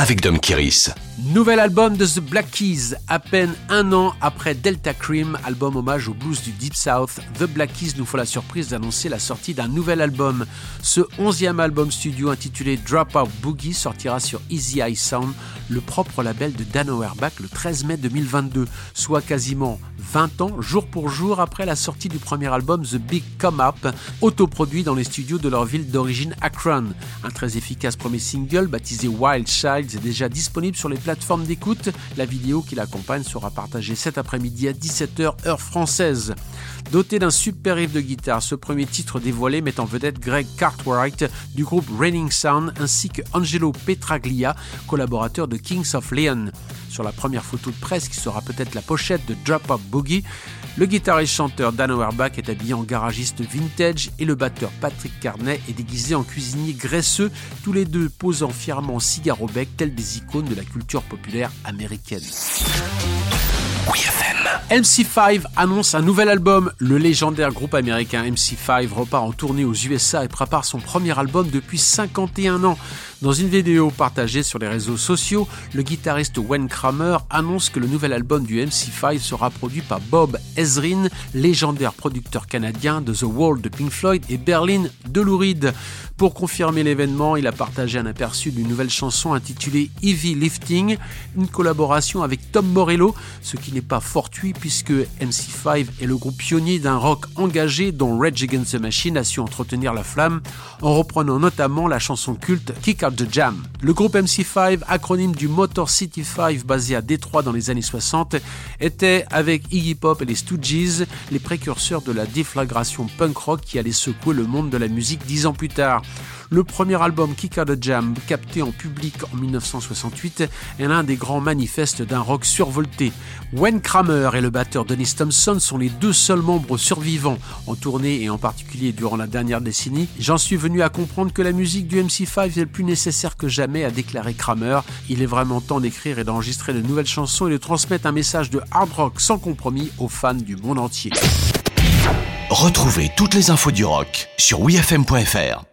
avec Dom Kiris. Nouvel album de The Black Keys, à peine un an après Delta Cream, album hommage au blues du Deep South. The Black Keys nous font la surprise d'annoncer la sortie d'un nouvel album. Ce onzième album studio intitulé Drop Out Boogie sortira sur Easy Eye Sound, le propre label de Dan Auerbach, le 13 mai 2022, soit quasiment 20 ans, jour pour jour, après la sortie du premier album The Big Come Up, autoproduit dans les studios de leur ville d'origine Akron. Un très efficace premier single, baptisé Wild Child, est déjà disponible sur les plateformes d'écoute. La vidéo qui l'accompagne sera partagée cet après-midi à 17h heure française. Doté d'un super riff de guitare, ce premier titre dévoilé met en vedette Greg Cartwright du groupe Raining Sound ainsi que Angelo Petraglia, collaborateur de Kings of Leon. Sur la première photo de presse qui sera peut-être la pochette de Drop Up Boogie, le guitariste-chanteur Dan Auerbach est habillé en garagiste vintage et le batteur Patrick Carney est déguisé en cuisinier graisseux, tous les deux posant fièrement cigare au bec tels des icônes de la culture populaire américaine. MC5 annonce un nouvel album. Le légendaire groupe américain MC5 repart en tournée aux USA et prépare son premier album depuis 51 ans. Dans une vidéo partagée sur les réseaux sociaux, le guitariste Wayne Kramer annonce que le nouvel album du MC5 sera produit par Bob Ezrin, légendaire producteur canadien de The Wall de Pink Floyd et Berlin de Lou Reed. Pour confirmer l'événement, il a partagé un aperçu d'une nouvelle chanson intitulée Heavy Lifting, une collaboration avec Tom Morello, ce qui n'est pas fortuit puisque MC5 est le groupe pionnier d'un rock engagé dont Rage Against the Machine a su entretenir la flamme en reprenant notamment la chanson culte Kick Out the Jam. Le groupe MC5, acronyme du Motor City 5 basé à Détroit dans les années 60, était avec Iggy Pop et les Stooges les précurseurs de la déflagration punk rock qui allait secouer le monde de la musique dix ans plus tard. Le premier album Kick Out the Jam, capté en public en 1968, est l'un des grands manifestes d'un rock survolté. Wayne Kramer et le batteur Dennis Thompson sont les deux seuls membres survivants en tournée et en particulier durant la dernière décennie. J'en suis venu à comprendre que la musique du MC5 est plus nécessaire que jamais, a déclaré Kramer. Il est vraiment temps d'écrire et d'enregistrer de nouvelles chansons et de transmettre un message de hard rock sans compromis aux fans du monde entier. Retrouvez toutes les infos du rock sur wfm.fr.